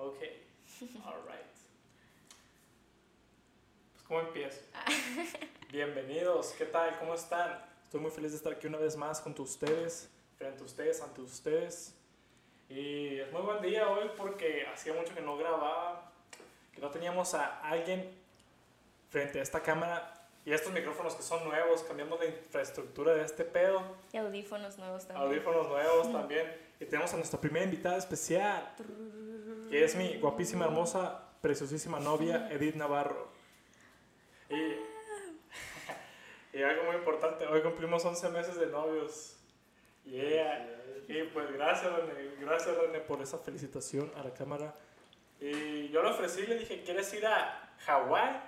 Ok, alright. Pues, ¿cómo empiezo? Bienvenidos, ¿qué tal? ¿Cómo están? Estoy muy feliz de estar aquí una vez más junto a ustedes, frente a ustedes, ante ustedes. Y es muy buen día hoy porque hacía mucho que no grababa, que no teníamos a alguien frente a esta cámara y estos micrófonos que son nuevos, cambiamos la infraestructura de este pedo. Y audífonos nuevos también. Audífonos nuevos también. Y tenemos a nuestra primera invitada especial, que es mi guapísima, hermosa, preciosísima novia, Edith Navarro. Y, y algo muy importante, hoy cumplimos 11 meses de novios. Yeah. Y pues gracias René, gracias René por esa felicitación a la cámara. Y yo le ofrecí, le dije, ¿quieres ir a Hawái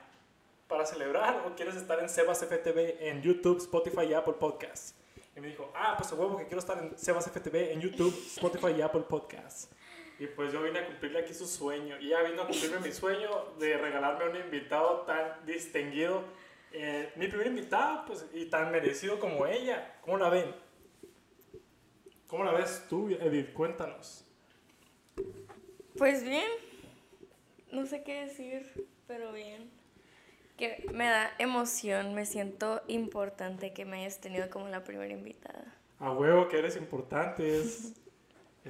para celebrar o quieres estar en Sebas FTV en YouTube, Spotify y Apple Podcasts? Y me dijo, ah, pues a huevo que quiero estar en Sebas FTV en YouTube, Spotify y Apple Podcasts. Y pues yo vine a cumplirle aquí su sueño. Y ella vino a cumplirme mi sueño de regalarme un invitado tan distinguido. Eh, mi primer invitado, pues, y tan merecido como ella. ¿Cómo la ven? ¿Cómo la ves tú, Edith? Cuéntanos. Pues bien. No sé qué decir, pero bien. Que me da emoción, me siento importante que me hayas tenido como la primera invitada. A huevo que eres importante, es,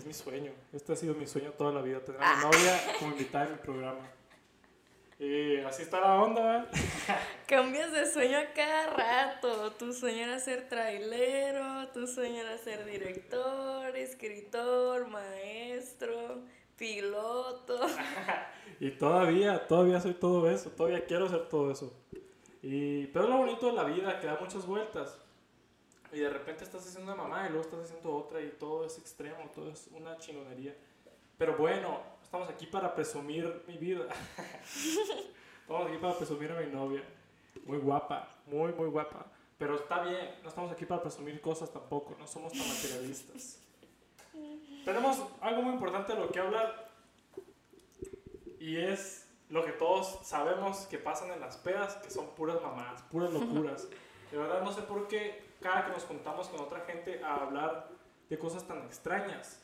es mi sueño. Este ha sido mi sueño toda la vida, tener a mi novia como invitada en mi programa. Y así está la onda, ¿eh? Cambias de sueño a cada rato. Tu sueño era ser trailero, tu sueño era ser director, escritor, maestro, piloto. y todavía, todavía soy todo eso, todavía quiero ser todo eso. Y, pero es lo bonito de la vida, que da muchas vueltas. Y de repente estás haciendo una mamá y luego estás haciendo otra y todo es extremo, todo es una chingonería. Pero bueno, estamos aquí para presumir mi vida. estamos aquí para presumir a mi novia. Muy guapa, muy, muy guapa. Pero está bien, no estamos aquí para presumir cosas tampoco, no somos tan materialistas. Tenemos algo muy importante de lo que hablar y es lo que todos sabemos que pasan en las pedas, que son puras mamadas, puras locuras. De verdad no sé por qué cada que nos juntamos con otra gente a hablar de cosas tan extrañas,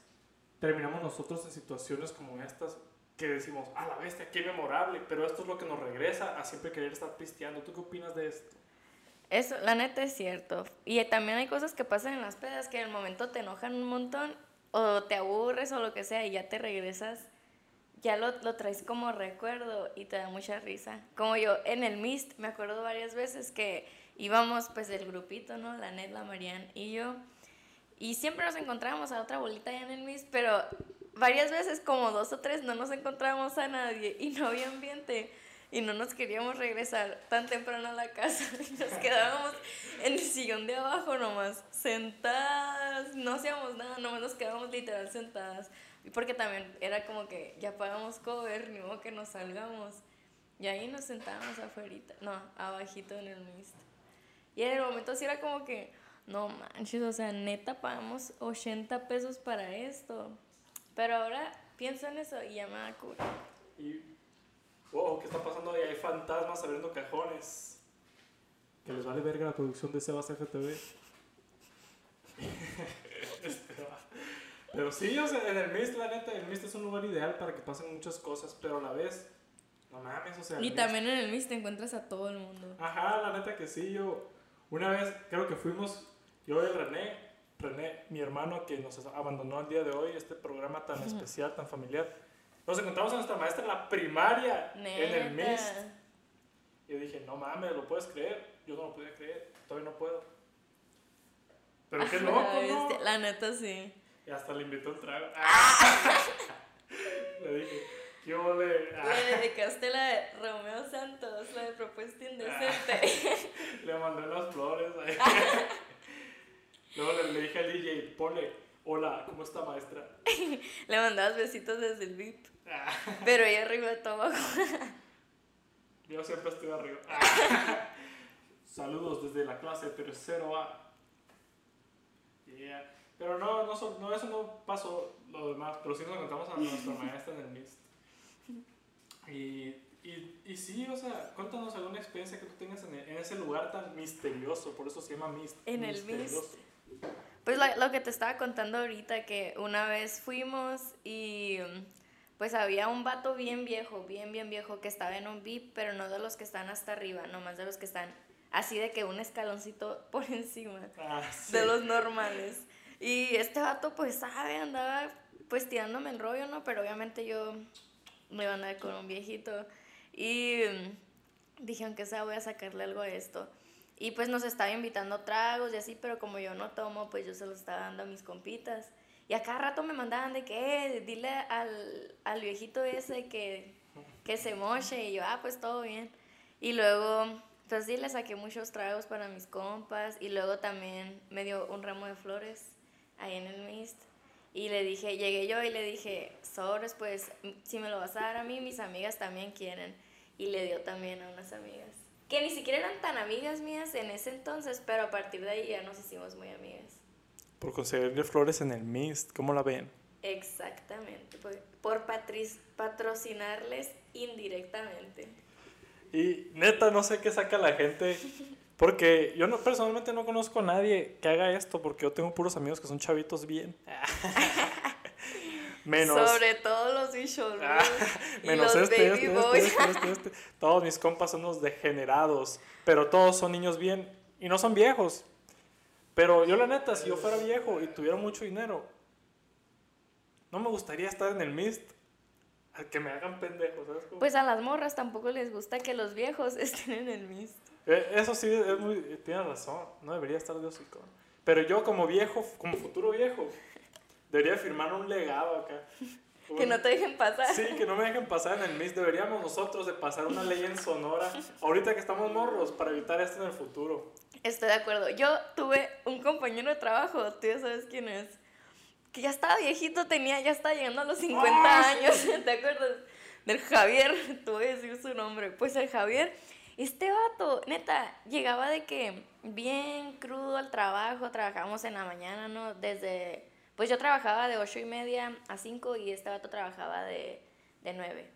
terminamos nosotros en situaciones como estas que decimos, a la bestia, qué memorable, pero esto es lo que nos regresa a siempre querer estar pisteando. ¿Tú qué opinas de esto? Eso, la neta es cierto. Y también hay cosas que pasan en las pedas que en el momento te enojan un montón o te aburres o lo que sea y ya te regresas, ya lo, lo traes como recuerdo y te da mucha risa. Como yo en el Mist, me acuerdo varias veces que íbamos pues el grupito, ¿no? La Net, la Marian y yo. Y siempre nos encontrábamos a otra bolita allá en el MIS, pero varias veces, como dos o tres, no nos encontrábamos a nadie y no había ambiente. Y no nos queríamos regresar tan temprano a la casa. Y nos quedábamos en el sillón de abajo nomás, sentadas. No hacíamos nada, nomás nos quedábamos literal sentadas. Y porque también era como que ya pagamos cover, ni modo que nos salgamos. Y ahí nos sentábamos afuera, no, abajito en el mist. Y en el momento sí era como que no manches, o sea, neta pagamos 80 pesos para esto. Pero ahora pienso en eso y ya me da cura. Y, wow, ¿qué está pasando ahí? Hay fantasmas abriendo cajones. Que les vale verga la producción de Sebas FTV. pero sí, o sea, en el Mist, la neta, el Mist es un lugar ideal para que pasen muchas cosas, pero a la vez, no mames, o sea. Y también en el Mist te encuentras a todo el mundo. Ajá, la neta que sí, yo. Una vez, creo que fuimos yo y René, René, mi hermano que nos abandonó el día de hoy, este programa tan especial, tan familiar, nos encontramos a nuestra maestra en la primaria, en el MIST. Y yo dije, no mames, ¿lo puedes creer? Yo no lo podía creer, todavía no puedo. Pero qué loco, ¿no? La neta, sí. Y hasta le invitó un trago. le dije, ¿qué ole? Le dedicaste la de Romeo Santos, la de propuesta indecente. le mandé las flores ahí. Luego le, dije al DJ, ponle, hola, ¿cómo está maestra? le mandabas besitos desde el VIP. Pero ella arriba de todo abajo. Yo siempre estoy arriba. Saludos desde la clase tercero A. Yeah. Pero no, no, no, eso no pasó lo demás, pero sí nos encontramos a nuestra maestra en el MIST. Y, y, y, sí, o sea, cuéntanos alguna experiencia que tú tengas en, en, ese lugar tan misterioso, por eso se llama MIST. En el MIST. Pues lo, lo, que te estaba contando ahorita, que una vez fuimos y pues había un vato bien viejo, bien, bien viejo, que estaba en un VIP, pero no de los que están hasta arriba, nomás de los que están así de que un escaloncito por encima Ah, sí. de los normales. Y este vato, pues, sabe, andaba pues tirándome el rollo, ¿no? Pero obviamente yo me iba a andar con un viejito. Y mm, dije, aunque sea, voy a sacarle algo a esto. Y pues nos estaba invitando tragos y así, pero como yo no tomo, pues yo se los estaba dando a mis compitas. Y a cada rato me mandaban de que, eh, dile al, al viejito ese que, que se moche. Y yo, ah, pues todo bien. Y luego, pues sí, le saqué muchos tragos para mis compas. Y luego también me dio un ramo de flores ahí en el Mist. Y le dije, llegué yo y le dije, sobres, pues si me lo vas a dar a mí, mis amigas también quieren. Y le dio también a unas amigas. Que ni siquiera eran tan amigas mías en ese entonces, pero a partir de ahí ya nos hicimos muy amigas. Por conseguirle flores en el Mist, ¿cómo la ven? Exactamente, por, por patrocinarles indirectamente. Y neta, no sé qué saca la gente. Porque yo no, personalmente no conozco a nadie que haga esto, porque yo tengo puros amigos que son chavitos bien. Menos. Sobre todo los bichos. Ah, menos los este, baby este, boys. este, este, este, este. Todos mis compas son unos degenerados, pero todos son niños bien y no son viejos. Pero yo la neta, si yo fuera viejo y tuviera mucho dinero, no me gustaría estar en el Mist que me hagan pendejos, ¿sabes? Pues a las morras tampoco les gusta que los viejos estén en el Mist. Eh, Eso sí, es muy, tiene razón, no debería estar de hocico. Pero yo como viejo, como futuro viejo, debería firmar un legado acá. Que no te dejen pasar. Sí, que no me dejen pasar en el MIS. Deberíamos nosotros de pasar una ley en Sonora, ahorita que estamos morros, para evitar esto en el futuro. Estoy de acuerdo. Yo tuve un compañero de trabajo, tú ya sabes quién es, que ya estaba viejito, tenía, ya estaba llegando a los 50 Ah, sí. años, ¿te acuerdas? Del Javier, te voy a decir su nombre. Pues el Javier, este vato, neta, llegaba de que bien crudo al trabajo, trabajábamos en la mañana, ¿no? Desde, pues yo trabajaba de 8 y media a 5 y este vato trabajaba de, de 9.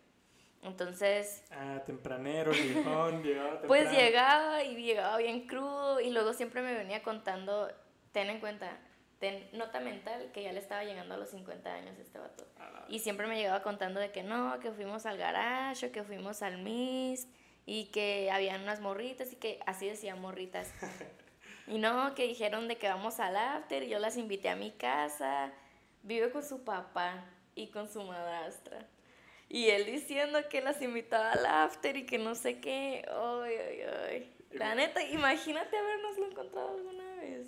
Entonces, Ah, tempranero, viejón, llegaba temprano. pues llegaba y llegaba bien crudo y luego siempre me venía contando, ten en cuenta, ten nota mental que ya le estaba llegando a los 50 años este vato. A la- Y siempre me llegaba contando de que no, que fuimos al garage, o que fuimos al Mist y que habían unas morritas y que así decían morritas. Y no, que dijeron de que vamos al after y yo las invité a mi casa. Vive con su papá y con su madrastra. Y él diciendo que las invitaba al after y que no sé qué. Ay, ay, ay. La neta, imagínate habernoslo encontrado alguna vez.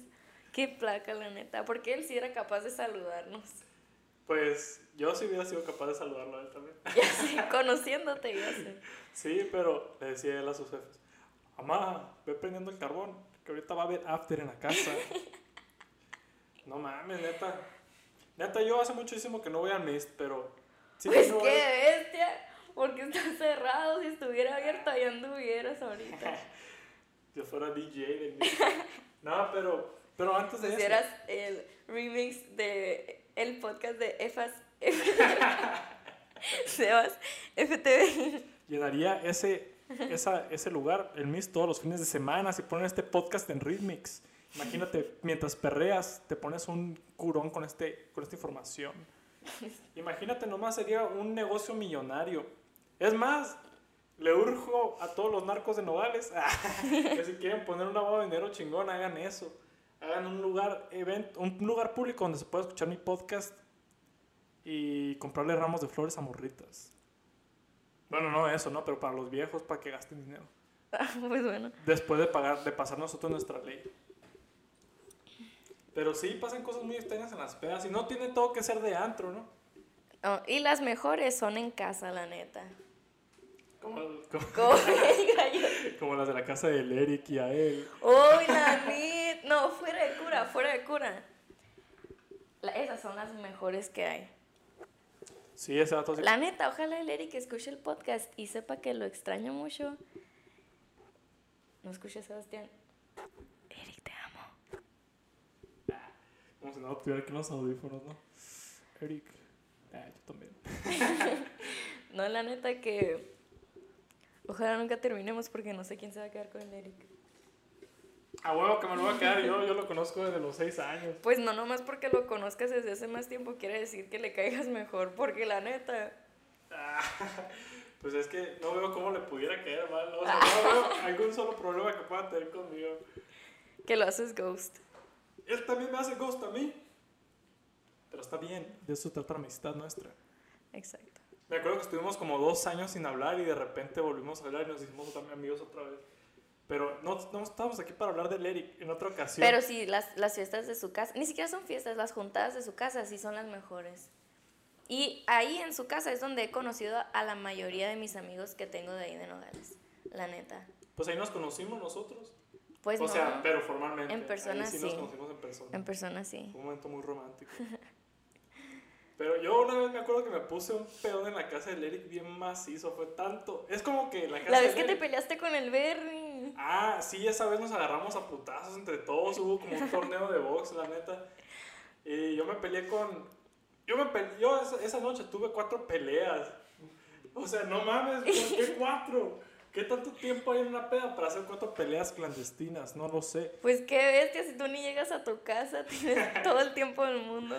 Qué placa, la neta. Porque él sí era capaz de saludarnos. Pues yo sí hubiera sido capaz de saludarlo a él también. Ya sé, conociéndote, ya sé. Sí, pero le decía él a sus jefes, mamá, ve prendiendo el carbón, que ahorita va a haber after en la casa. no mames, neta. Neta, yo hace muchísimo que no voy al Mist, pero... sí pues qué bestia. Porque está cerrado. Si estuviera abierto, ahí anduvieras ahorita. Yo fuera DJ del Mist. no, pero, pero antes de eso... Hicieras el remix de el podcast de EFAS. Sebas, FTV. Llenaría ese, ese lugar, el Mist, todos los fines de semana si ponen este podcast en Rhythmix. Imagínate, mientras perreas, te pones un curón con, este, con esta información. Imagínate nomás, sería un negocio millonario. Es más, le urjo a todos los narcos de Nogales que si quieren poner un lavado de dinero chingón, hagan eso. Hagan un lugar, event, un lugar público donde se pueda escuchar mi podcast y comprarle ramos de flores a morritas. Bueno, no eso, ¿no? Pero para los viejos, para que gasten dinero. Pues bueno. Después de pagar, de pasar nosotros nuestra ley. Pero sí pasan cosas muy extrañas en las pedas y no tiene todo que ser de antro, ¿no? Oh, y las mejores son en casa, la neta. Como, como, las de la casa del Eric y a él. Uy, la nit. No, fuera de cura, fuera de cura. La- esas son las mejores que hay. Sí, ese dato sí. La neta, ojalá el Eric escuche el podcast y sepa que lo extraño mucho. No escuche Sebastián. Eric, te amo. Como si no tuviera aquí los audífonos, ¿no? Eric. Ah, yo también. No, la neta que. Ojalá nunca terminemos porque no sé quién se va a quedar con el Eric. A huevo que me lo voy a quedar yo, yo lo conozco desde los seis años. Pues no, nomás porque lo conozcas desde hace más tiempo quiere decir que le caigas mejor. Porque la neta, Ah, pues es que no veo cómo le pudiera caer mal, ¿no? O sea, no veo algún solo problema que pueda tener conmigo. Que lo haces ghost. Él también me hace ghost a mí. Pero está bien, de eso trata la amistad nuestra. Exacto. Me acuerdo que estuvimos como dos años sin hablar y de repente volvimos a hablar y nos hicimos también amigos otra vez. Pero no, no estábamos aquí para hablar del Eric en otra ocasión. Pero sí, las, las fiestas de su casa, ni siquiera son fiestas, las juntadas de su casa sí son las mejores. Y ahí en su casa es donde he conocido a la mayoría de mis amigos que tengo de ahí de Nogales, la neta. Pues ahí nos conocimos nosotros. Pues o no, sea, pero formalmente. En persona Ahí sí. nos sí. conocimos en persona. en persona sí. Fue un momento muy romántico. Pero yo una vez me acuerdo que me puse un pedón en la casa del Eric bien macizo. Fue tanto. Es como que la casa La vez del que te Eric- peleaste con el Berry. Ah, sí, esa vez nos agarramos a putazos entre todos. Hubo como un torneo de box, la neta. Y yo me peleé con. Yo me peleé. Yo esa, esa noche tuve cuatro peleas. O sea, no mames, ¿por qué cuatro? ¿Qué tanto tiempo hay en una peda para hacer cuatro peleas clandestinas? No lo sé. Pues qué bestia, si tú ni llegas a tu casa, tienes todo el tiempo del mundo.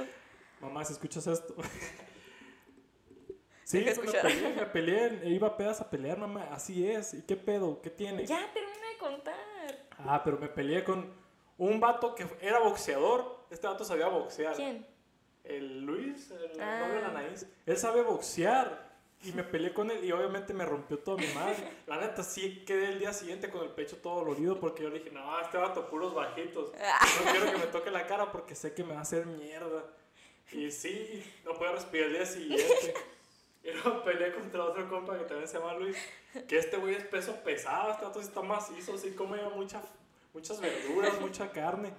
Mamá, si escuchas esto. Sí, Deja me escuchar. peleé, me peleé, e iba a pedas a pelear, mamá. Así es. ¿Y qué pedo? ¿Qué tiene? Ya termina de contar. Ah, pero me peleé con un vato que era boxeador. Este vato sabía boxear. ¿Quién? El Luis, el Ah. de la Anaís. Él sabe boxear. Y me peleé con él y obviamente me rompió toda mi madre. La neta, sí quedé el día siguiente con el pecho todo dolorido porque yo dije, no, este vato puros bajitos. No quiero que me toque la cara porque sé que me va a hacer mierda. Y sí, no puedo respirar el día siguiente. Y luego peleé contra otro compa que también se llama Luis. Que este güey es peso pesado, este sí está macizo, sí come mucha, muchas verduras, mucha carne.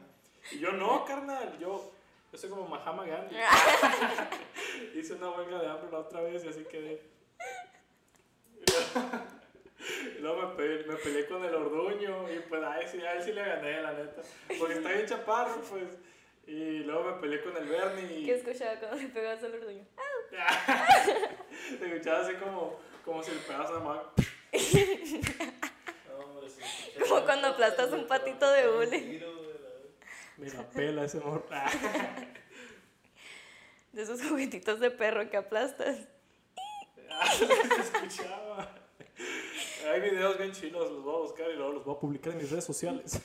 Y yo no, carnal, yo, yo soy como Mahama Gandhi. Hice una huelga de hambre la otra vez y así quedé. Y luego, y luego me, peleé, me peleé con el orduño y pues a él, sí, a él sí le gané, la neta. Porque está bien chaparro, pues. Y luego me peleé con el Bernie ¿Qué escuchaba cuando le pegabas al orduño? te escuchaba así como, como si le pegas a Mac. Como cuando aplastas un patito de hule. Me la pela ese morro. De esos juguetitos de perro que aplastas. Se escuchaba. Hay videos bien chilos, los voy a buscar y luego los voy a publicar en mis redes sociales.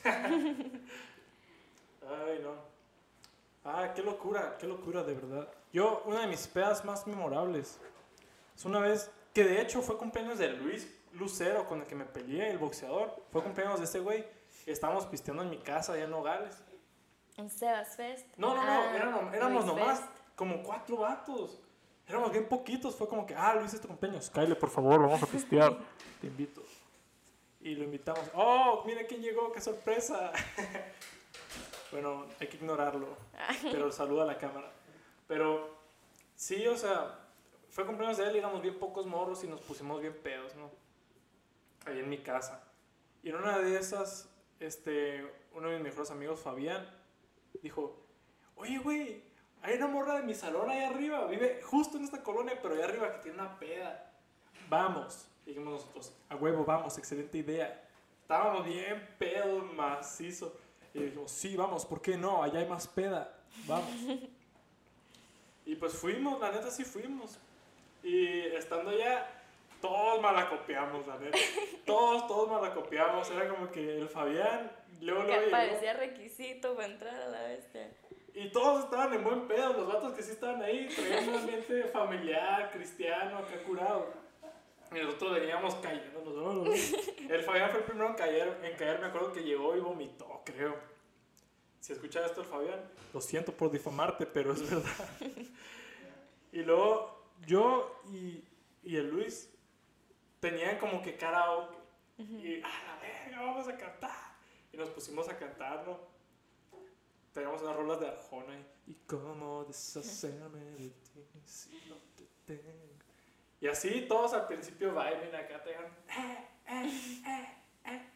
Ay, no. Ah, qué locura, qué locura, de verdad. Yo, una de mis pedas más memorables es una vez que de hecho fue cumpleaños de Luis Lucero con el que me peleé, el boxeador. Fue cumpleaños de ese güey. Estábamos pisteando en mi casa allá en Nogales. En Sebas Fest. No, no, no, Ah, éramos, nomás Fest. como cuatro vatos. Éramos bien poquitos. Fue como que, ah, Luis, es tu cumpleaños. Kyle, por favor, vamos a pistear. Te invito. Y lo invitamos. Oh, mira quién llegó, qué sorpresa. bueno, hay que ignorarlo. Pero saluda a la cámara. Pero sí, o sea, fue cumpleaños de él éramos bien pocos morros y nos pusimos bien pedos, ¿no? Ahí en mi casa. Y en una de esas, este, uno de mis mejores amigos, Fabián, dijo, oye, güey, hay una morra de mi salón ahí arriba, vive justo en esta colonia, pero ahí arriba que tiene una peda. Vamos. Dijimos nosotros, a huevo, vamos, excelente idea. Estábamos bien pedos, macizo. Y dijimos, sí, vamos, ¿por qué no? Allá hay más peda. Vamos. y pues fuimos, la neta sí fuimos. Y estando allá, todos malacopiamos, la neta. Todos, todos malacopiamos. Era como que el Fabián, luego llegó. parecía requisito para entrar a la bestia. Y todos estaban en buen pedo, los vatos que sí estaban ahí, traían un ambiente familiar, cristiano, acá curado. Y nosotros veníamos cayéndonos. ¿no? ¿no? El Fabián fue el primero en caer, en caer, me acuerdo que llegó y vomitó, creo. Si escuchas esto el Fabián, lo siento por difamarte, pero es verdad. Y luego yo y, y el Luis tenían como que karaoke. Y a la verga, vamos a cantar. Y nos pusimos a cantar, ¿no? Teníamos unas rolas de Arjona y, y cómo deshacerme de ti si no te tengo. Y así todos al principio bailen acá, te eh, eh, eh, eh.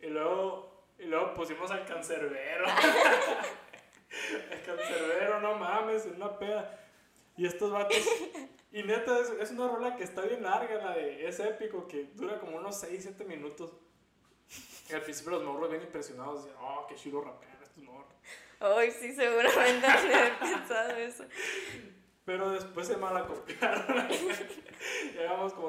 Y luego, y luego pusimos al cancerbero. el cancerbero, no mames, en una peda. Y estos vatos, y neta, es, es una rola que está bien larga, la de, es épico, que dura como unos 6, 7 minutos. Y al principio los morros bien impresionados, decían, oh, qué chido rapean estos morros. Ay, sí, seguramente haber pensado eso. Pero después se malacopiaron.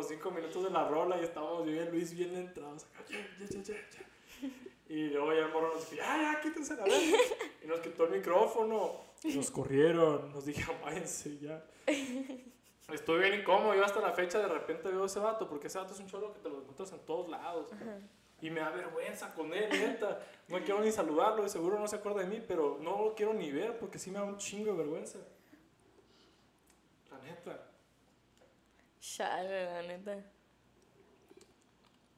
cinco minutos de la rola y estábamos yo y Luis bien entrados. Ya, ya, ya, ya. Y luego ya el morro nos dijo, ya, ya, quítense la vez. Y nos quitó el micrófono. Y nos corrieron. Nos dijeron, váyanse ya. Estoy bien incómodo. Yo hasta la fecha de repente veo a ese vato, porque ese vato es un cholo que te lo encuentras en todos lados. Y me da vergüenza con él, neta. No quiero ni saludarlo y seguro no se acuerda de mí, pero no lo quiero ni ver porque sí me da un chingo de vergüenza. La neta. Chale, la neta.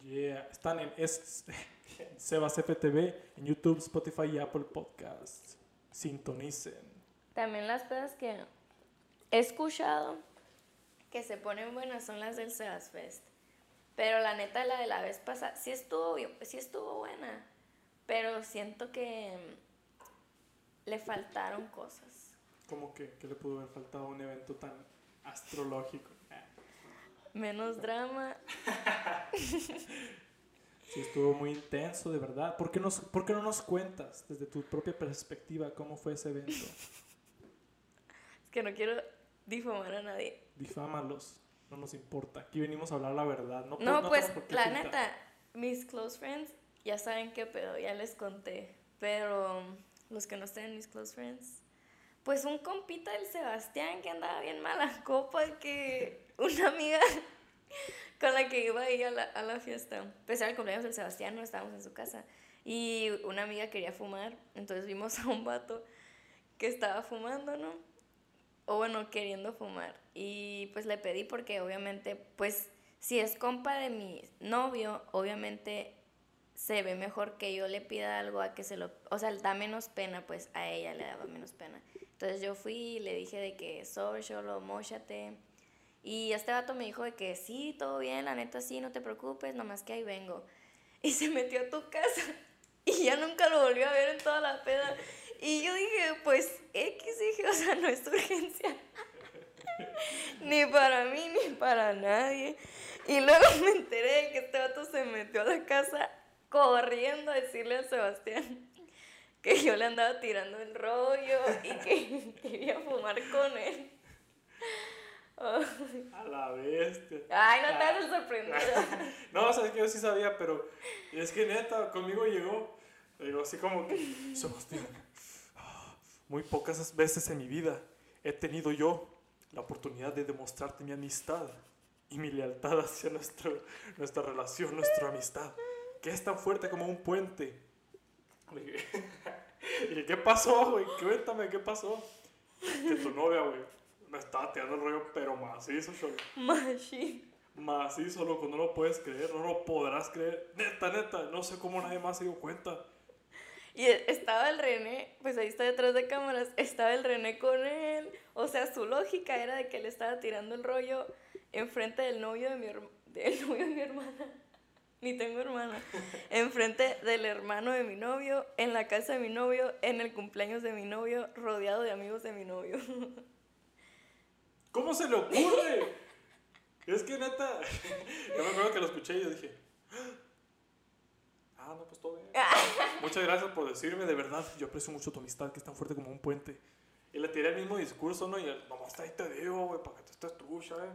Yeah. Están en, Sebas FTV, en YouTube, Spotify y Apple Podcasts. Sintonicen. También las pedas que he escuchado que se ponen buenas son las del Sebas Fest. Pero la neta, la de la vez pasada, sí estuvo, sí estuvo buena. Pero siento que mm, le faltaron cosas. Como que, que le pudo haber faltado a un evento tan astrológico. Menos drama. Sí, estuvo muy intenso, de verdad. ¿Por qué, nos, ¿Por qué no nos cuentas desde tu propia perspectiva cómo fue ese evento? Es que no quiero difamar a nadie. Difámalos, no nos importa. Aquí venimos a hablar la verdad. No, por- No, no pues la neta, mis close friends ya saben qué pedo, ya les conté. Pero mm, los que no estén mis close friends, pues un compita del Sebastián que andaba bien mala copa, que una amiga con la que iba ahí a la, a la fiesta, pues era el cumpleaños del Sebastián, no estábamos en su casa. Y una amiga quería fumar, entonces vimos a un vato que estaba fumando, ¿no? o bueno, queriendo fumar. Y pues le pedí porque obviamente, pues si es compa de mi novio, obviamente se ve mejor que yo le pida algo a que se lo, o sea, da menos pena, pues a ella le daba menos pena. Entonces yo fui y le dije de que social, mochate. Y este vato me dijo de que sí, todo bien, la neta sí, no te preocupes, nomás que ahí vengo. Y se metió a tu casa y ya nunca lo volvió a ver en toda la peda. Y yo dije, pues X, dije, o sea, no es urgencia. ni para mí, ni para nadie. Y luego me enteré de que este vato se metió a la casa corriendo a decirle a Sebastián que yo le andaba tirando el rollo y que quería fumar con él. A la bestia. Ay, no te hagas sorprendido. No, sabes que yo sí sabía, pero es que neta, conmigo llegó. Digo, así como que, Sebastián, muy pocas veces en mi vida he tenido yo la oportunidad de demostrarte mi amistad y mi lealtad hacia nuestro, nuestra relación, nuestra amistad, que es tan fuerte como un puente. Le dije, ¿qué pasó, güey? Cuéntame, ¿qué pasó? Que tu novia, güey, me estaba tirando el rollo, pero macizo, Sholo. Machine. Macizo, loco, no lo puedes creer, no lo podrás creer. Neta, neta, no sé cómo nadie más se dio cuenta. Y estaba el René, pues ahí está detrás de cámaras, estaba el René con él. O sea, su lógica era de que él estaba tirando el rollo enfrente del novio de mi, del novio de mi hermana. Ni tengo hermana. Enfrente del hermano de mi novio, en la casa de mi novio, en el cumpleaños de mi novio, rodeado de amigos de mi novio. ¿Cómo se le ocurre? es que neta, yo me acuerdo que lo escuché y yo dije, ah, no, pues todo bien. Muchas gracias por decirme, de verdad, yo aprecio mucho tu amistad, que es tan fuerte como un puente. Y le tiré el mismo discurso, ¿no? Y él, nomás ahí te digo, güey, para que te estés tú, ¿sabes?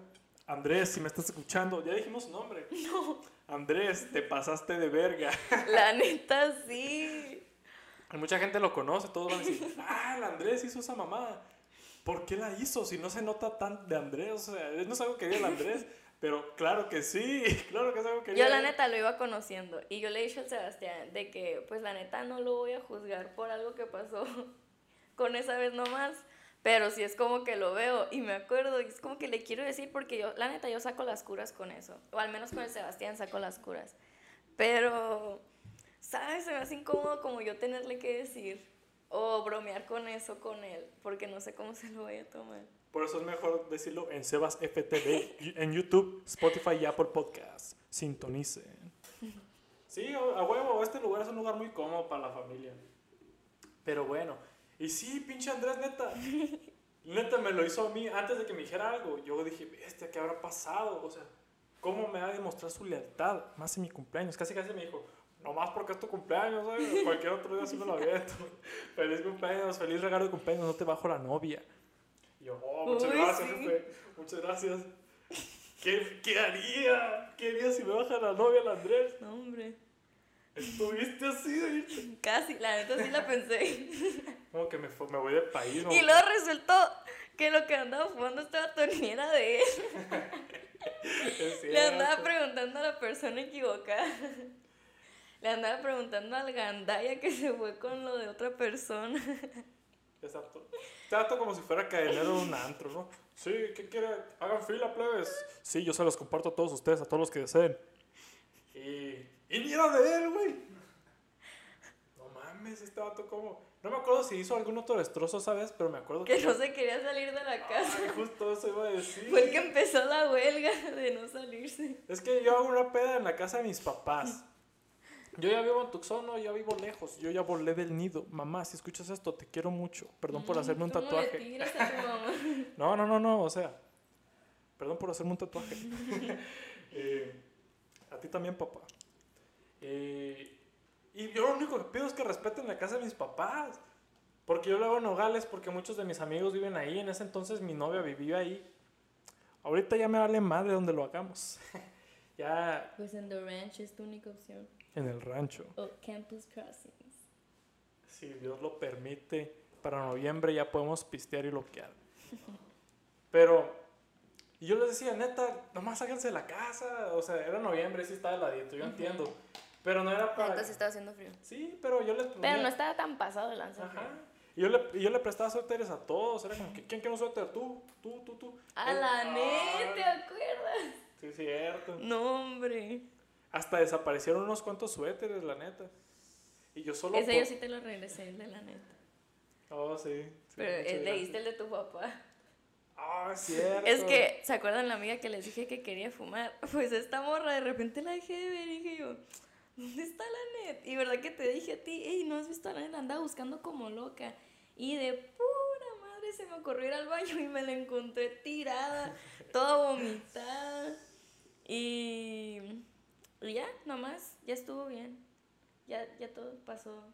Andrés, si me estás escuchando, ya dijimos su nombre. No. Andrés, te pasaste de verga. La neta, sí. Y mucha gente lo conoce, todos van a decir, ah, el Andrés hizo esa mamada. ¿Por qué la hizo? Si no se nota tan de Andrés, o sea, no es algo que diga el Andrés, pero claro que sí, claro que es algo que Yo la neta lo iba conociendo y yo le dicho al Sebastián de que pues la neta no lo voy a juzgar por algo que pasó con esa vez nomás, pero si es como que lo veo y me acuerdo y es como que le quiero decir porque yo la neta yo saco las curas con eso, o al menos con el Sebastián saco las curas, pero sabes, se me hace incómodo como yo tenerle que decir o bromear con eso con él, porque no sé cómo se lo voy a tomar. Por eso es mejor decirlo en Sebas FTV, en YouTube, Spotify y Apple Podcasts. Sintonicen. Sí, a huevo, este lugar es un lugar muy cómodo para la familia. Pero bueno, y sí, pinche Andrés, neta. Neta me lo hizo a mí antes de que me dijera algo. Yo dije, bestia, ¿qué habrá pasado? O sea, ¿cómo me va a demostrar su lealtad? Más en mi cumpleaños. Casi, casi me dijo, no más porque es tu cumpleaños, ¿sabes? Cualquier otro día sí me lo aviento. Feliz cumpleaños, feliz regalo de cumpleaños, no te bajo la novia. Y yo, oh, muchas Uy, gracias, sí. jefe. Muchas gracias. ¿Qué, ¿Qué haría? ¿Qué haría si me baja la novia el Andrés? No, hombre. Estuviste así de irte. Casi, la neta sí la pensé. Como que me, me voy de país. ¿no? Y luego resultó que lo que andaba fumando estaba torniera de él. Le andaba preguntando a la persona equivocada. Le andaba preguntando al gandaya que se fue con lo de otra persona. Exacto. Trato como si fuera cadenero de un antro, ¿no? Sí, ¿qué quiere? Hagan fila, plebes. Sí, yo se los comparto a todos ustedes, a todos los que deseen. Y. Y ni era de él, güey. No mames, este vato como. No me acuerdo si hizo algún otro destrozo, ¿sabes? Pero me acuerdo Que no se quería salir de la casa. Ay, justo eso iba a decir. Fue el que empezó la huelga de no salirse. Es que yo hago una peda en la casa de mis papás. Yo ya vivo en Tucson, no, ya vivo lejos. Yo ya volé del nido. Mamá, si escuchas esto, te quiero mucho. Perdón por hacerme un ¿Cómo le tatuaje. tiras a tu mamá? No, no, no, no, o sea. Perdón por hacerme un tatuaje. Eh, a ti también, papá. Eh, y yo lo único que pido es que respeten la casa de mis papás. Porque yo lo hago en Nogales, porque muchos de mis amigos viven ahí. En ese entonces mi novia vivía ahí. Ahorita ya me vale madre donde lo hagamos. ya Pues en The Ranch es tu única opción. en el rancho. O Campus Crossings. Si Dios lo permite, para noviembre ya podemos pistear y loquear. Pero, yo les decía, neta, nomás sáquense de la casa. O sea, era noviembre, sí estaba heladito, yo entiendo. Pero no era para. Entonces estaba haciendo frío. Sí, pero yo les Pero no estaba tan pasado de lanza. Ajá. Y yo le, y yo le prestaba suéteres a todos. Era como, ¿quién quiere un suéter? Tú, tú, tú, tú. A la neta, ¿te acuerdas? Sí, es cierto. No, hombre. Hasta desaparecieron unos cuantos suéteres, la neta. Y yo solo. Ese por- yo sí te lo regresé, el de la neta. Oh, sí. sí, Pero eh, leíste el de tu papá. Ah, es cierto. Es que, ¿se acuerdan la amiga que les dije que quería fumar? Pues esta morra de repente la dejé de ver y dije yo, ¿dónde está la net? Y verdad que te dije a ti, hey, ¿no has visto a la net? Andaba buscando como loca. Y de pura madre se me ocurrió ir al baño y me la encontré tirada, toda vomitada. Y, y ya, estuvo bien. Ya, ya todo pasó,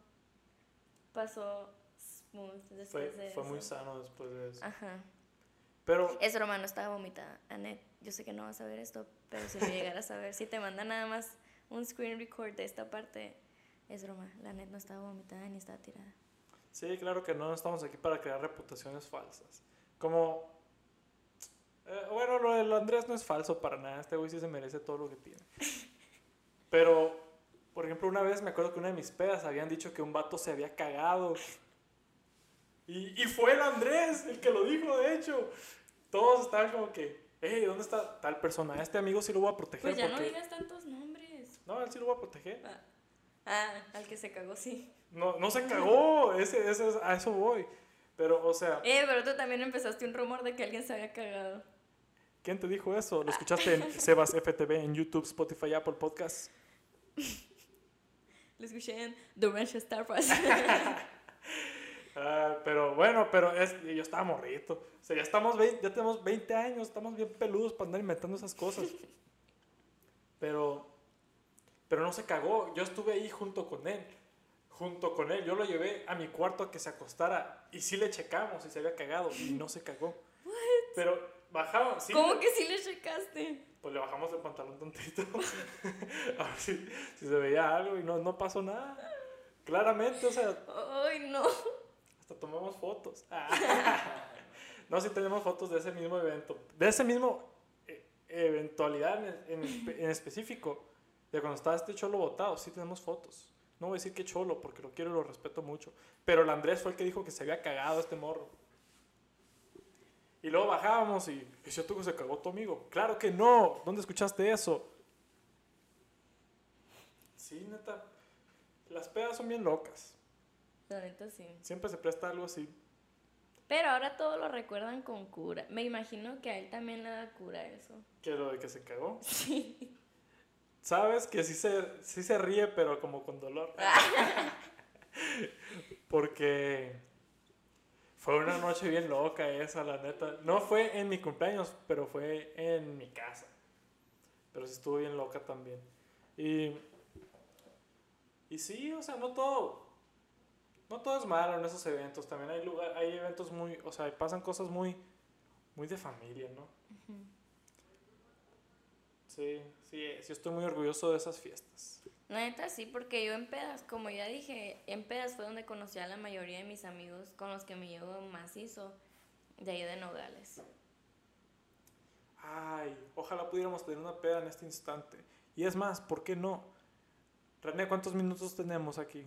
pasó smooth después Fue, de fue eso. muy sano después de eso. Ajá. Pero, Es broma, no estaba vomitada. Anet, yo sé que no vas a ver esto, pero si lo llegaras a ver, si te manda nada más un screen record de esta parte, es broma. La Anet no estaba vomitada ni estaba tirada. sí, claro que no estamos aquí para crear reputaciones falsas. Como. eh, bueno, lo del Andrés no es falso para nada. Este güey sí se merece todo lo que tiene. Pero, por ejemplo, una vez me acuerdo que una de mis pedas habían dicho que un vato se había cagado. Y, y fue el Andrés el que lo dijo, de hecho. Todos estaban como que, hey, ¿dónde está tal persona? A este amigo sí lo voy a proteger. Pues ya no digas tantos nombres. No, él sí lo voy a proteger. Ah, ah, al que se cagó, sí. No, no se cagó, ese, ese es- a eso voy. Pero, o sea, Eh, pero tú también empezaste un rumor de que alguien se había cagado. ¿quién te dijo eso? ¿Lo escuchaste en Sebas FTV, en YouTube, Spotify, Apple Podcasts? Lo escuché en The Ranch Starbucks. Ah, pero bueno, pero es, yo estaba morrito. O sea, ya, estamos 20 ya tenemos 20 años, estamos bien peludos para andar inventando esas cosas. Pero, pero no se cagó. Yo estuve ahí junto con él. Junto con él. Yo lo llevé a mi cuarto a que se acostara. Y sí le checamos si se había cagado. Y no se cagó. Pero bajamos. Sí, ¿Cómo que sí le checaste? Pues le bajamos el pantalón tantito. a ver si, si se veía algo y no, no pasó nada. Claramente, o sea, Ay, no. hasta tomamos fotos. no, sí tenemos fotos de ese mismo evento. De ese mismo eh, eventualidad en, en- en específico. De cuando estaba este cholo botado, sí tenemos fotos. No voy a decir que cholo porque lo quiero y lo respeto mucho. Pero el Andrés fue el que dijo que se había cagado este morro. Y luego bajábamos y, ¿es cierto que se cagó tu amigo? Claro que no. ¿Dónde escuchaste eso? Sí, neta. Las pedas son bien locas. La neta sí. Siempre se presta algo así. Pero ahora todo lo recuerdan con cura. Me imagino que a él también le da cura eso. Que lo de que se cagó. Sí. Sabes que sí se, sí se ríe, pero como con dolor. Porque fue una noche bien loca esa, la neta. No fue en mi cumpleaños, pero fue en mi casa. Pero sí estuvo bien loca también. Y, y sí, o sea, no todo, no todo es malo en esos eventos. También hay lugar, hay eventos muy, o sea, pasan cosas muy, muy de familia, ¿no? Sí, sí, sí estoy muy orgulloso de esas fiestas. La neta sí, porque yo en pedas, como ya dije, en pedas fue donde conocí a la mayoría de mis amigos con los que me llevo macizo de ahí de Nogales. Ay, ojalá pudiéramos tener una peda en este instante. Y es más, ¿por qué no? René, ¿cuántos minutos tenemos aquí?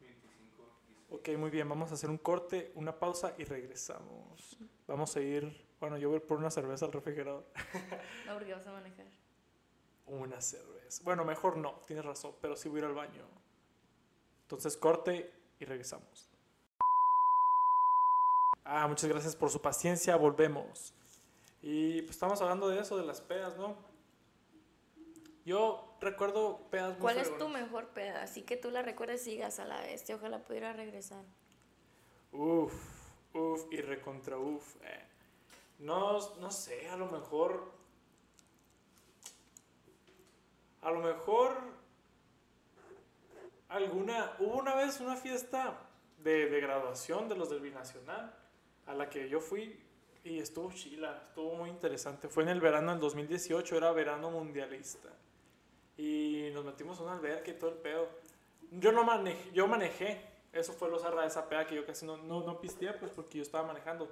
25. Ok, muy bien, vamos a hacer un corte, una pausa y regresamos. Vamos a ir, bueno, yo voy por una cerveza al refrigerador. No, porque vas a manejar. Una cerveza. Bueno, mejor no, tienes razón, pero sí voy a ir al baño. Entonces corte y regresamos. Ah, muchas gracias por su paciencia, volvemos. Y pues estamos hablando de eso, de las pedas, ¿no? Yo recuerdo pedas muy ¿Cuál es tu mejor peda? Así que tú la recuerdes y digas a la bestia, ojalá pudiera regresar. Uf, uf y recontra uf. eh. No, no sé, a lo mejor. A lo mejor. Alguna. Hubo una vez una fiesta de, de graduación de los del Binacional a la que yo fui y estuvo chila, estuvo muy interesante. Fue en el verano del 2018, era verano mundialista. Y nos metimos en una alberca y todo el pedo. Yo no manejé, yo manejé. Eso fue lo zarra de esa peda que yo casi no, no, no pisteé, pues porque yo estaba manejando.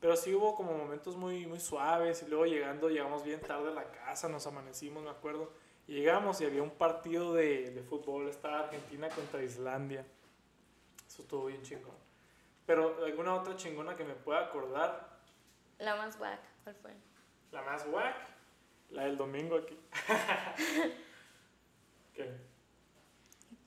Pero sí hubo como momentos muy, muy suaves y luego llegando, llegamos bien tarde a la casa, nos amanecimos, me acuerdo. Llegamos y había un partido de, de fútbol, estaba Argentina contra Islandia. Eso estuvo bien chingón. Pero alguna otra chingona que me pueda acordar, La más whack, ¿cuál fue? la más whack, la del domingo aquí. ¿Qué?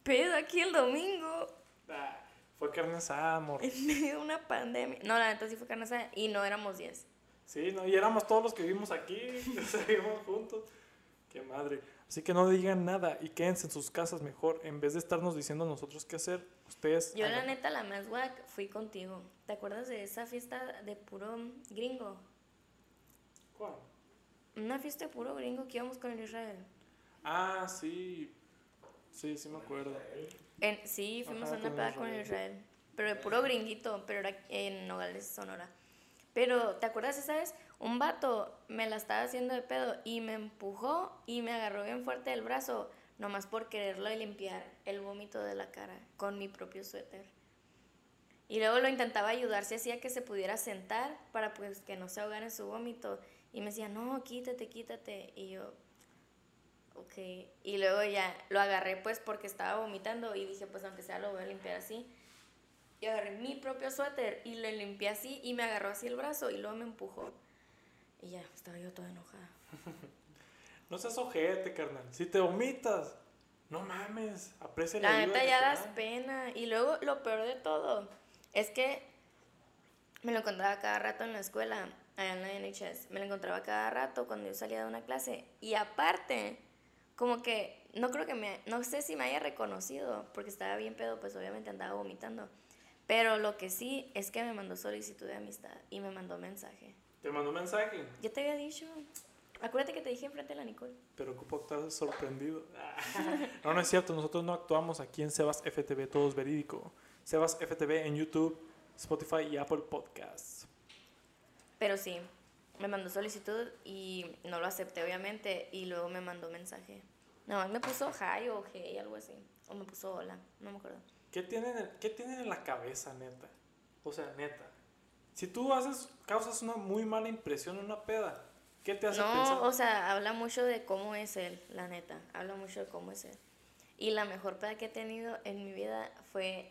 Pedo aquí el domingo, Ah, fue carne asada, amor. en medio de una pandemia. No, la neta sí fue carne asada y no éramos 10. Sí, no, y éramos todos los que vivimos aquí, que seguimos juntos. Qué madre. Así que no digan nada y quédense en sus casas mejor. En vez de estarnos diciendo nosotros qué hacer, ustedes. Yo la neta la más whack fui contigo. ¿Te acuerdas de esa fiesta de puro gringo? ¿Cuál? Una fiesta de puro gringo que íbamos con el Israel. Ah, sí. Sí, sí me acuerdo. En, sí, fuimos Ajá, a una peda con el Israel. Pero de puro gringuito, pero era en Nogales, Sonora. Pero, ¿te acuerdas esa vez? Un vato me la estaba haciendo de pedo y me empujó y me agarró bien fuerte del brazo, nomás por quererlo limpiar el vómito de la cara con mi propio suéter. Y luego lo intentaba ayudar si hacía que se pudiera sentar para pues que no se ahogara en su vómito. Y me decía, no, quítate, quítate. Y yo, ok. Y luego ya lo agarré pues porque estaba vomitando y dije, pues aunque sea lo voy a limpiar así. Y agarré mi propio suéter y le limpié así y me agarró así el brazo y luego me empujó. Y ya, estaba yo toda enojada. No seas ojete, carnal. Si te vomitas, no mames. Aprecia la La neta ya das pena. Y luego lo peor de todo es que me lo encontraba cada rato en la escuela, allá en la NHS. Me lo encontraba cada rato cuando yo salía de una clase. Y aparte, como que no creo que me, no sé si me haya reconocido, porque estaba bien pedo, pues obviamente andaba vomitando. Pero lo que sí es que me mandó solicitud de amistad y me mandó mensaje. Te mandó un mensaje, Yo te había dicho, acuérdate que te dije enfrente de la Nicole. pero ocupo estar sorprendido. No, no es cierto. Nosotros no actuamos aquí en Sebas FTV, todo es verídico. Sebas FTV en YouTube, Spotify y Apple Podcasts. Pero sí, me mandó solicitud y no lo acepté, obviamente, y luego me mandó mensaje. Más me puso hi o hey, algo así. O me puso hola, no me acuerdo. ¿Qué tienen, en- ¿Qué tienen en la cabeza, neta? O sea, neta. Si tú haces, causas una muy mala impresión en una peda, ¿qué te hace pensar? No, o sea, habla mucho de cómo es él, la neta. Habla mucho de cómo es él. Y la mejor peda que he tenido en mi vida fue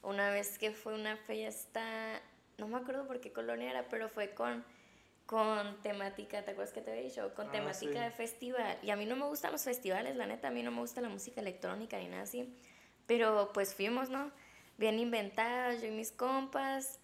una vez que fue una fiesta, no me acuerdo por qué colonia era, pero fue con, con temática, ¿te acuerdas que te había dicho? Con Ah, temática sí. de festival. Y a mí no me gustan los festivales, la neta, a mí no me gusta la música electrónica ni nada así. Pero pues fuimos, ¿no? Bien inventadas, yo y mis compas.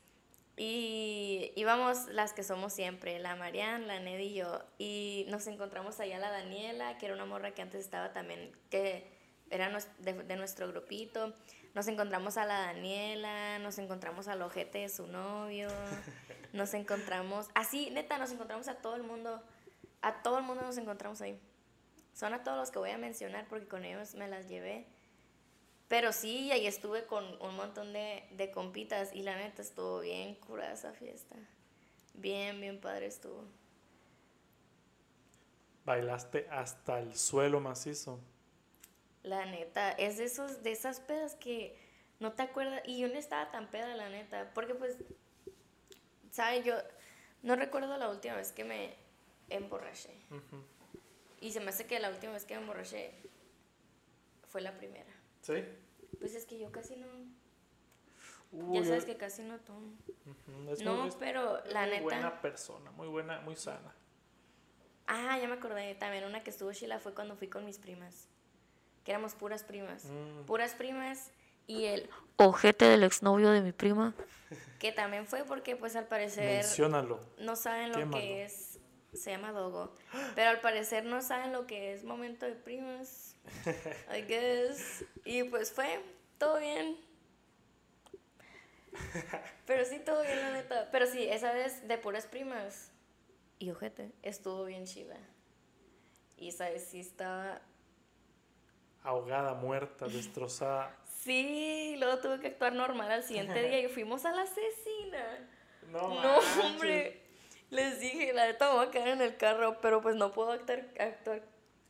Y íbamos las que somos siempre, la Marian, la Ned y yo. Y nos encontramos allá la Daniela, que era una morra que antes estaba también, que era de, de nuestro grupito. Nos encontramos a la Daniela, nos encontramos al ojete de su novio, nos encontramos, así, neta, nos encontramos a todo el mundo, a todo el mundo nos encontramos ahí. Son a todos los que voy a mencionar porque con ellos me las llevé. Pero sí, ahí estuve con un montón de, de compitas y la neta estuvo bien curada esa fiesta. Bien, bien padre estuvo. Bailaste hasta el suelo macizo. La neta, es de, esos, de esas pedas que no te acuerdas. Y yo no estaba tan peda, la neta. Porque, pues, ¿sabes? Yo no recuerdo la última vez que me emborraché. Y se me hace que la última vez que me emborraché fue la primera. ¿Sí? Pues es que yo casi no. Uy, ya sabes yo- que casi no tomo. Es no, muy, es pero la muy neta. buena persona, muy buena, muy sana. Ah, ya me acordé. También una que estuvo chila fue cuando fui con mis primas. Que éramos puras primas. Mm. Puras primas. Y el ojete del exnovio de mi prima. Que también fue porque, pues al parecer, Menciónalo. no saben lo Quémalo. que es. Se llama Dogo. Pero al parecer no saben lo que es momento de primas. I guess. Y pues fue todo bien. Pero sí, todo bien, la neta. Pero sí, esa vez de puras primas. Y ojete, estuvo bien chida. Y esa vez sí estaba. Ahogada, muerta, destrozada. Sí, luego tuve que actuar normal al siguiente día y fuimos a la asesina. No, No, hombre. Les dije, la neta me voy a quedar en el carro, pero pues no puedo actuar, actuar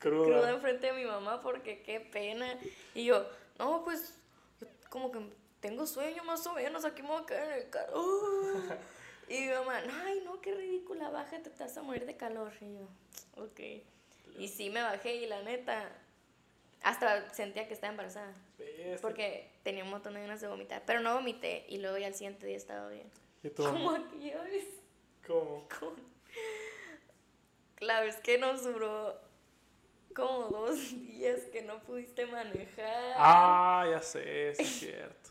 Cruda. cruda enfrente de mi mamá porque qué pena. Y yo, no, pues, yo como que tengo sueño más o menos, aquí me voy a quedar en el carro. Y mi mamá, ay, no, qué ridícula, bájate, te vas a morir de calor. Y yo, ok. Y sí me bajé y la neta, hasta sentía que estaba embarazada. Bestia. Porque tenía un montón de ganas de vomitar. Pero no vomité y luego ya al siguiente día estaba bien. ¿Y tú? Como aquí. ¿Cómo? Como- La vez que nos duró como dos días que no pudiste manejar. Ah, ya sé, es cierto.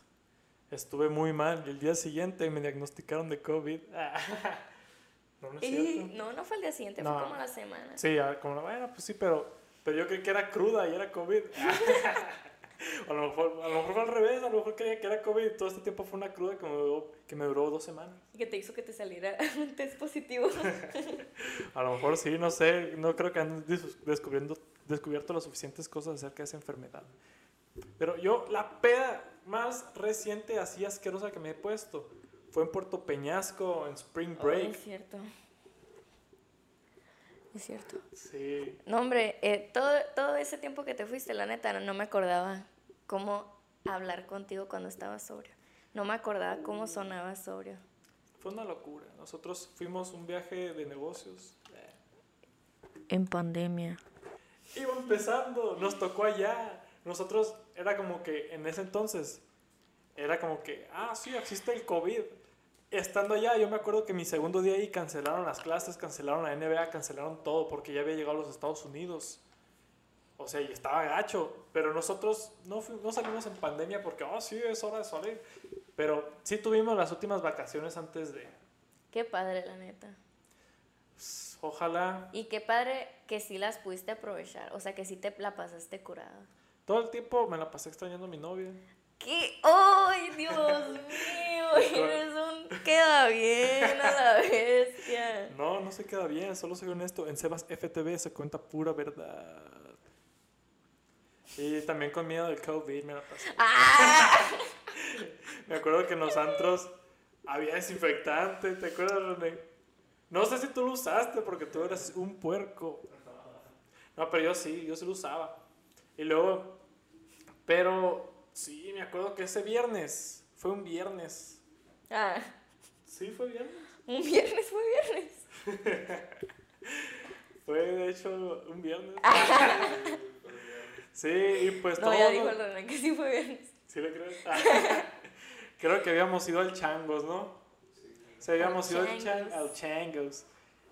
Estuve muy mal y el día siguiente me diagnosticaron de COVID. No, no es y no, no fue el día siguiente, No. fue como la semana. Sí, como, bueno, pues sí, pero, pero yo creí que era cruda y era COVID. a, lo mejor, a lo mejor fue al revés, a lo mejor creía que era COVID y todo este tiempo fue una cruda que me duró, que me duró dos semanas. Y que te hizo que te saliera un test positivo. A lo mejor sí, no sé, no creo que han des- descubriendo, descubierto las suficientes cosas acerca de esa enfermedad. Pero yo, la peda más reciente, así asquerosa que me he puesto, fue en Puerto Peñasco, en Spring Oh, Break. es cierto. Es cierto. Sí. No, hombre, eh, todo, todo ese tiempo que te fuiste, la neta, no me acordaba cómo hablar contigo cuando estabas sobrio. No me acordaba cómo sonaba sobrio. Fue una locura. Nosotros fuimos un viaje de negocios. En pandemia. Iba empezando, nos tocó allá. Nosotros era como que en ese entonces, era como que, ah, sí, existe el COVID. Estando allá, yo me acuerdo que mi segundo día ahí cancelaron las clases, cancelaron la NBA, cancelaron todo porque ya había llegado a los Estados Unidos. O sea, y estaba gacho. Pero nosotros no, no salimos en pandemia porque, oh, sí, es hora de salir. Pero sí tuvimos las últimas vacaciones antes de. Qué padre, la neta. Ojalá. Y qué padre que sí las pudiste aprovechar. O sea, que sí te la pasaste curada. Todo el tiempo me la pasé extrañando a mi novia. ¿Qué? ¡Ay, Dios mío! Eres un queda bien a la bestia. No, no se queda bien, solo soy honesto. En Sebas FTV se cuenta pura verdad. Y también con miedo del COVID me la pasé. ¡Ah! Me acuerdo que en los antros había desinfectante, ¿te acuerdas, René? No sé si tú lo usaste porque tú eras un puerco. No, pero yo sí, yo sí lo usaba. Y luego, pero sí, me acuerdo que ese viernes, fue un viernes. Ah, Sí, fue viernes. un viernes fue viernes. Fue de hecho un viernes. Sí, y pues No, todo. ya dijo el que sí fue viernes. ¿Sí le crees? Creo que habíamos ido al Changos, ¿no? Sí, habíamos ido al, chan- Changos. al Changos.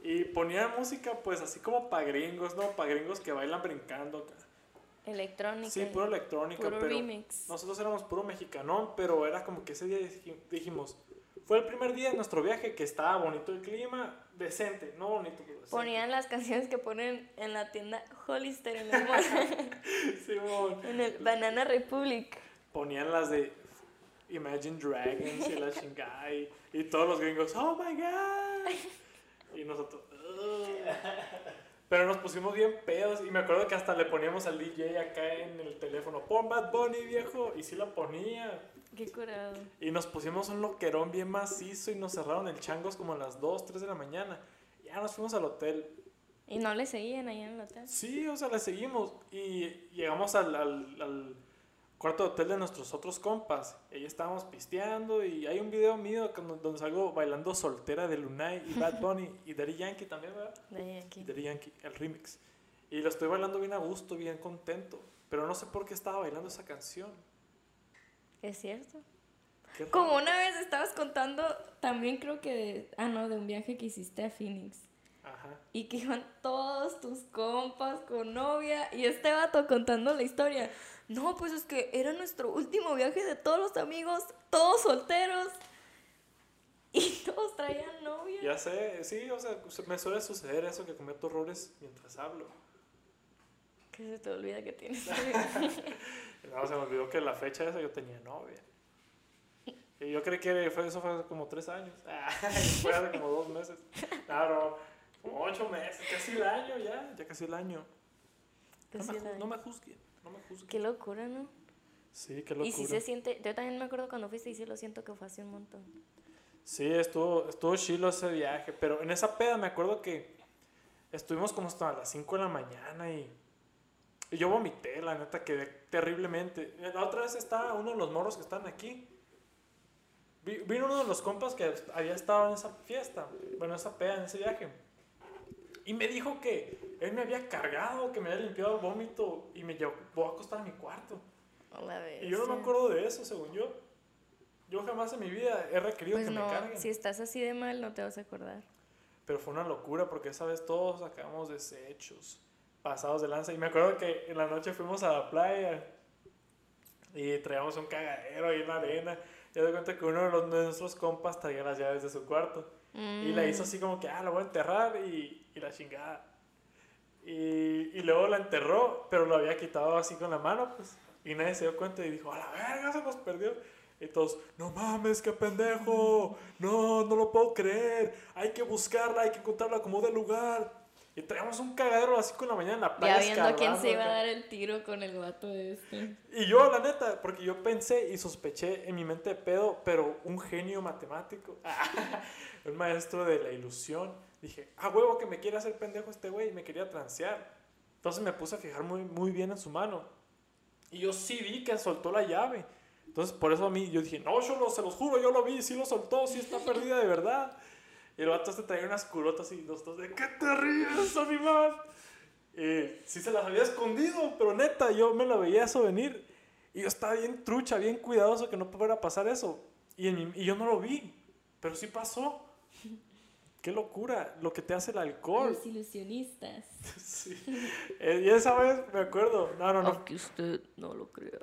Y ponían música, pues así como para gringos, ¿no? Para gringos que bailan brincando. Electrónica. Sí, puro electrónica, Puro pero remix. nosotros éramos puro mexicano, pero era como que ese día dij- dijimos, fue el primer día de nuestro viaje que estaba bonito el clima, decente, no bonito, pero. Ponían las canciones que ponen en la tienda Hollister en el, Simón. en el Banana Republic. ponían las de Imagine Dragons y la chingada y, y todos los gringos, oh my god. Y nosotros, "Ugh". pero nos pusimos bien pedos y me acuerdo que hasta le poníamos al DJ acá en el teléfono, pon Bad Bunny viejo, y sí la ponía. Qué curado. Y nos pusimos un loquerón bien macizo y nos cerraron el changos como a las 2, 3 de la mañana. Ya nos fuimos al hotel. ¿Y no le seguían ahí en el hotel? Sí, o sea, le seguimos. Y llegamos al, al, al cuarto de hotel de nuestros otros compas. Ahí estábamos pisteando y hay un video mío donde salgo bailando soltera de Lunay y Bad Bunny y Daddy Yankee también, ¿verdad? Ahí aquí. Daddy Yankee, el remix. Y lo estoy bailando bien a gusto, bien contento. Pero no sé por qué estaba bailando esa canción. Es cierto. Como una vez estabas contando, también creo que de, ah no, de un viaje que hiciste a Phoenix. Ajá. Y que iban todos tus compas con novia y este vato contando la historia. No, pues es que era nuestro último viaje de todos los amigos, todos solteros. Y todos traían novia. Ya sé, sí, o sea, se- me suele suceder eso que cometo errores mientras hablo. Que se te olvida que tienes. No, se me olvidó que la fecha esa yo tenía novia. Y yo creí que fue, eso fue hace como tres años. Fue hace como dos meses. Claro, ocho meses, casi el año ya, ya casi el año. No me, el ju- año. no me juzguen, no me juzguen. Qué locura, ¿no? Sí, qué locura. Y si se siente, yo también me acuerdo cuando fuiste y sí lo siento que fue hace un montón. Sí, estuvo, estuvo chilo ese viaje, pero en esa peda me acuerdo que estuvimos como hasta las 5 de la mañana y, y yo vomité, la neta, quedé terriblemente. La otra vez estaba uno de los morros que están aquí. Vi- Vino uno de los compas que había estado en esa fiesta, bueno, esa peda, en ese viaje. Y me dijo que él me había cargado, que me había limpiado el vómito y me llevó a acostar a mi cuarto. Y yo no me acuerdo de eso, según yo. Yo jamás en mi vida he requerido Pues que no, me carguen. si estás así de mal, no te vas a acordar. Pero fue una locura porque esa vez todos sacamos desechos, pasados de lanza. Y me acuerdo que en la noche fuimos a la playa y traíamos un cagadero ahí en la arena. Y me doy cuenta que uno de, los, de nuestros compas traía las llaves de su cuarto. Y la Mm. hizo así como que, ah, la voy a enterrar y, y la chingada. Y, y luego la enterró, pero lo había quitado así con la mano, pues. Y nadie se dio cuenta y dijo, a la verga, se nos perdió. Y todos, no mames, qué pendejo. No, no lo puedo creer. Hay que buscarla, hay que encontrarla como de lugar. Y traíamos un cagadero así con la mañana en la playa. Ya viendo quién se iba a dar el tiro con el vato de este. Y yo, la neta, porque yo pensé y sospeché en mi mente de pedo, pero un genio matemático, un maestro de la ilusión, dije, ah, huevo que me quiere hacer pendejo este güey y me quería transear. Entonces me puse a fijar muy, muy bien en su mano. Y yo sí vi que soltó la llave. Entonces por eso a mí, yo dije, no, yo lo, se los juro, yo lo vi, sí lo soltó, sí está perdida de verdad. Y el vato se traía unas culotas y los dos de, ¿qué te ríes, animal? Eh, sí se las había escondido, pero neta, yo me la veía eso venir. Y yo estaba bien trucha, bien cuidadoso que no fuera pasar eso. Y, en y yo no lo vi, pero sí pasó. Qué locura, lo que te hace el alcohol. Los ilusionistas. Sí. Eh, y esa vez me acuerdo, no, no, no, Aunque usted no lo crea.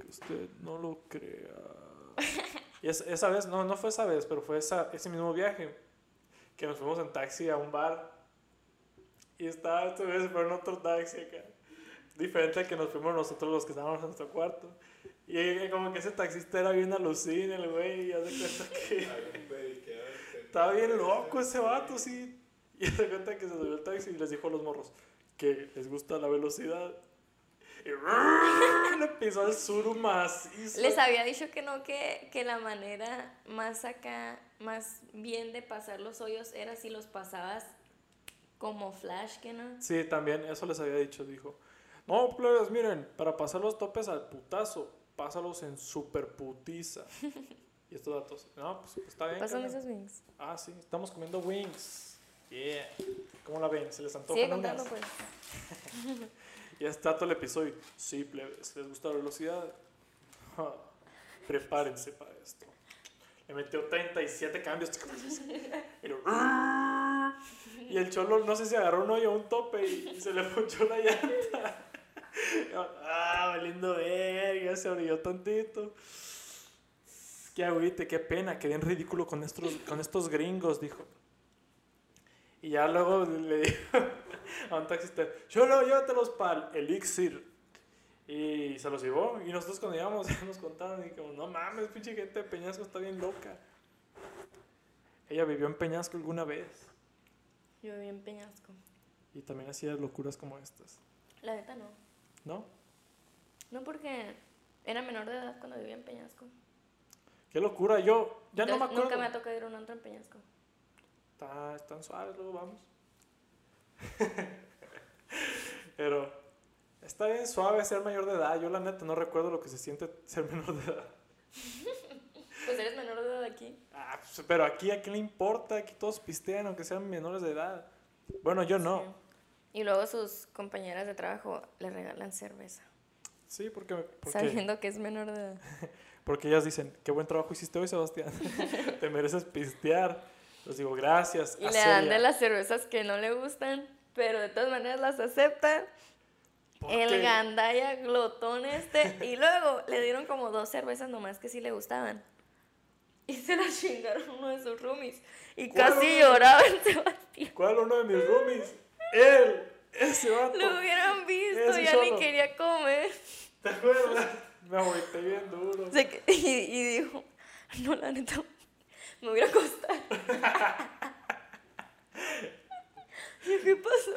que usted no lo crea. Y es- esa vez, no, no fue esa vez, pero fue esa, ese mismo viaje que nos fuimos en taxi a un bar. Y estaba esta vez fue en otro taxi acá. Diferente al que nos fuimos nosotros los que estábamos en nuestro cuarto. Y como que ese taxista era bien alucina, el güey, y haz de cuenta que estaba bien loco ese vato, sí. Y haz de cuenta que se subió el taxi y les dijo a los morros que les gusta la velocidad. Y le pisó el suru macizo. Les había dicho que no, que, que la manera más acá, más bien de pasar los hoyos era si los pasabas como flash, que no. Sí, también, eso les había dicho, dijo. No, plebes, miren, para pasar los topes al putazo, pásalos en super putiza. y estos datos, no, pues, pues, está bien. Pasan esos wings. Ah, sí, estamos comiendo wings. Yeah. ¿Cómo la ven? ¿Se les antojan Sigue contando, pues. Y está todo el episodio. Sí, plebes, ¿les gusta la velocidad? Ja, Prepárense para esto. Le metió 37 cambios. Y, lo- y el cholo, no sé si agarró un hoyo o un tope y, se le ponchó la llanta. Ah, valiendo verga, se orilló tantito. Qué agüite, qué pena, quedé en ridículo con estos, con estos gringos, dijo. Y ya luego le dijo a un taxista, Cholo, llévatelos para el Elixir. Y se los llevó. Y nosotros cuando íbamos nos contaron y como, no mames, pinche gente de Peñasco está bien loca. Ella vivió en Peñasco alguna vez. Yo viví en Peñasco. Y también hacía locuras como estas. La neta no. ¿No? No porque era menor de edad cuando vivía en Peñasco. Qué locura. Yo ya no me acuerdo. Nunca me ha tocado ir a un antro en Peñasco. Está, están suaves, luego vamos. está bien suave ser mayor de edad. Yo la neta no recuerdo lo que se siente ser menor de edad. Pues eres menor de edad aquí. Ah, pues, pero aquí a quién le importa, aquí todos pistean aunque sean menores de edad. Bueno, yo no. Sí. Y luego sus compañeras de trabajo le regalan cerveza. Sí, porque, porque, Sabiendo que es menor de edad. porque ellas dicen, qué buen trabajo hiciste hoy, Sebastián. Te mereces pistear. Les digo, gracias. Y a le dan Celia". de las cervezas que no le gustan, pero de todas maneras las acepta. ¿Por El qué? gandaya glotón este. Y luego le dieron como dos cervezas nomás que sí le gustaban. Y se las chingaron uno de sus roomies. Y ¿Cuál casi lloraba el Sebastián. ¿Cuál uno de mis roomies? Él, ese vato. Lo hubieran visto, Ese ya ni quería comer. ¿Te acuerdas? Me agüité bien duro. Se y, y dijo, no, la neta, me voy a acostar. y ¿qué pasó?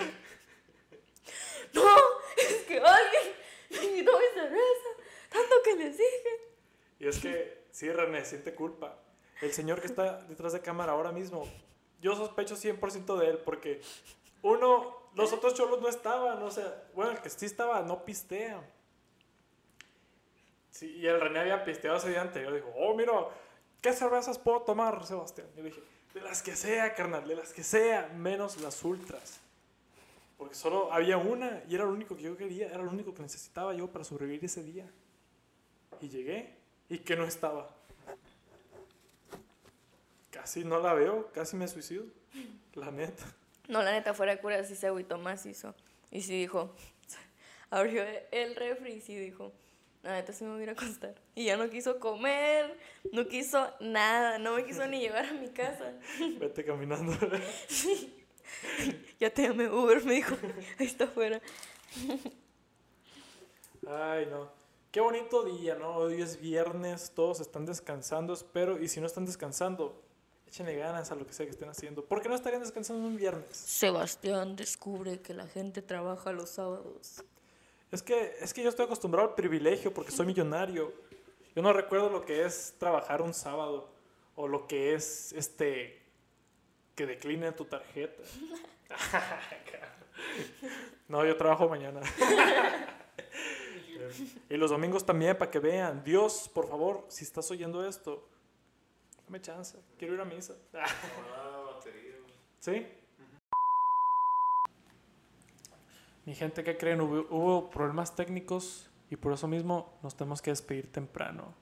No, es que alguien me quitó mi cerveza, tanto que les dije. Y es que, sí, René, siente culpa. El señor que está detrás de cámara ahora mismo, yo sospecho 100% de él porque, uno, los otros cholos no estaban, o sea, bueno, el que sí estaba no pistea. Sí, y el René había pisteado ese día anterior. Dijo, oh, mira, ¿qué cervezas puedo tomar, Sebastián? Yo le dije, de las que sea, carnal, de las que sea, menos las ultras. Porque solo había una y era lo único que yo quería, era lo único que necesitaba yo para sobrevivir ese día. Y llegué y que no estaba. Casi no la veo, casi me suicido. La neta. No, la neta, fuera de cura, sí se agüitó macizo. Y sí dijo, abrió el refri y sí dijo, la neta sí me voy a ir a acostar. Y ya no quiso comer, no quiso nada, no me quiso ni llevar a mi casa. Vete caminando. Ya te llamé Uber, me dijo, ahí está afuera. Ay, no. Qué bonito día, ¿no? Hoy es viernes, todos están descansando, espero. Y si no están descansando, échenle ganas a lo que sea que estén haciendo. ¿Por qué no estarían descansando un viernes? Sebastián descubre que la gente trabaja los sábados. Es que, es que yo estoy acostumbrado al privilegio porque soy millonario. Yo no recuerdo lo que es trabajar un sábado o lo que es este que decline tu tarjeta. no, yo trabajo mañana. y los domingos también para que vean. Dios, por favor, si estás oyendo esto, dame chance. Quiero ir a misa. ¿Sí? Mi gente, ¿qué creen? Hubo, hubo problemas técnicos y por eso mismo nos tenemos que despedir temprano.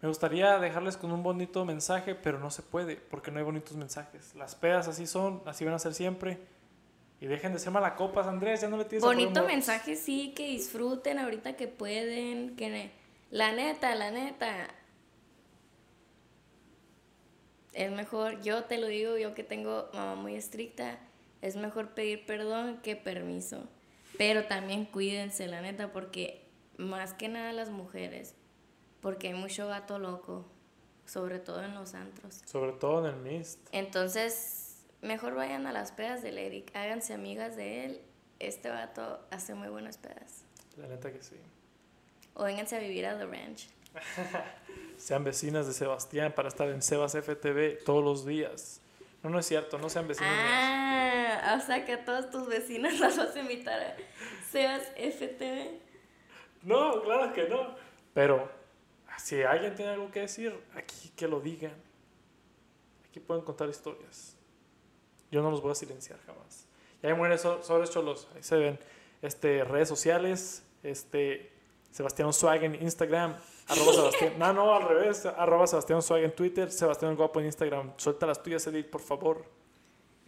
Me gustaría dejarles con un bonito mensaje, pero no se puede porque no hay bonitos mensajes. Las pedas así son, así van a ser siempre. Y dejen de ser malacopas, Andrés, ya no le tienes Bonito mensaje, sí, que disfruten ahorita que pueden, que la neta, la neta. Es mejor, yo te lo digo, yo que tengo mamá muy estricta, es mejor pedir perdón que permiso. Pero también cuídense, la neta, porque más que nada las mujeres, porque hay mucho gato loco, sobre todo en los antros. Sobre todo en el Mist. Entonces, mejor vayan a las pedas del Eric, háganse amigas de él. Este vato hace muy buenas pedas. La neta que sí. O vénganse a vivir a The Ranch. Sean vecinas de Sebastián para estar en Sebas FTV todos los días. No, no es cierto, no sean vecinos míos. Ah, o sea que a todas tus vecinas las vas a invitar a Sebas FTV. No, claro que no. Pero si alguien tiene algo que decir, aquí que lo digan. Aquí pueden contar historias. Yo no los voy a silenciar jamás. Y ahí mueren so- sobres cholos. Ahí se ven este, redes sociales. Este, Sebastián Swag en Instagram. Arroba Sebastián. No, no, al revés. Arroba Sebastián Swag en Twitter. Sebastián Guapo en Instagram. Suelta las tuyas, Edith, por favor.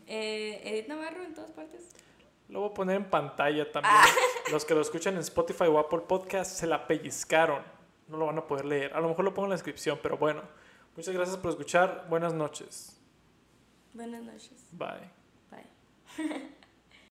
Eh, Edith Navarro en todas partes. Lo voy a poner en pantalla también. Los que lo escuchan en Spotify o Apple Podcast se la pellizcaron. No lo van a poder leer. A lo mejor lo pongo en la descripción, pero bueno. Muchas gracias por escuchar. Buenas noches. Buenas noches. Bye. Bye.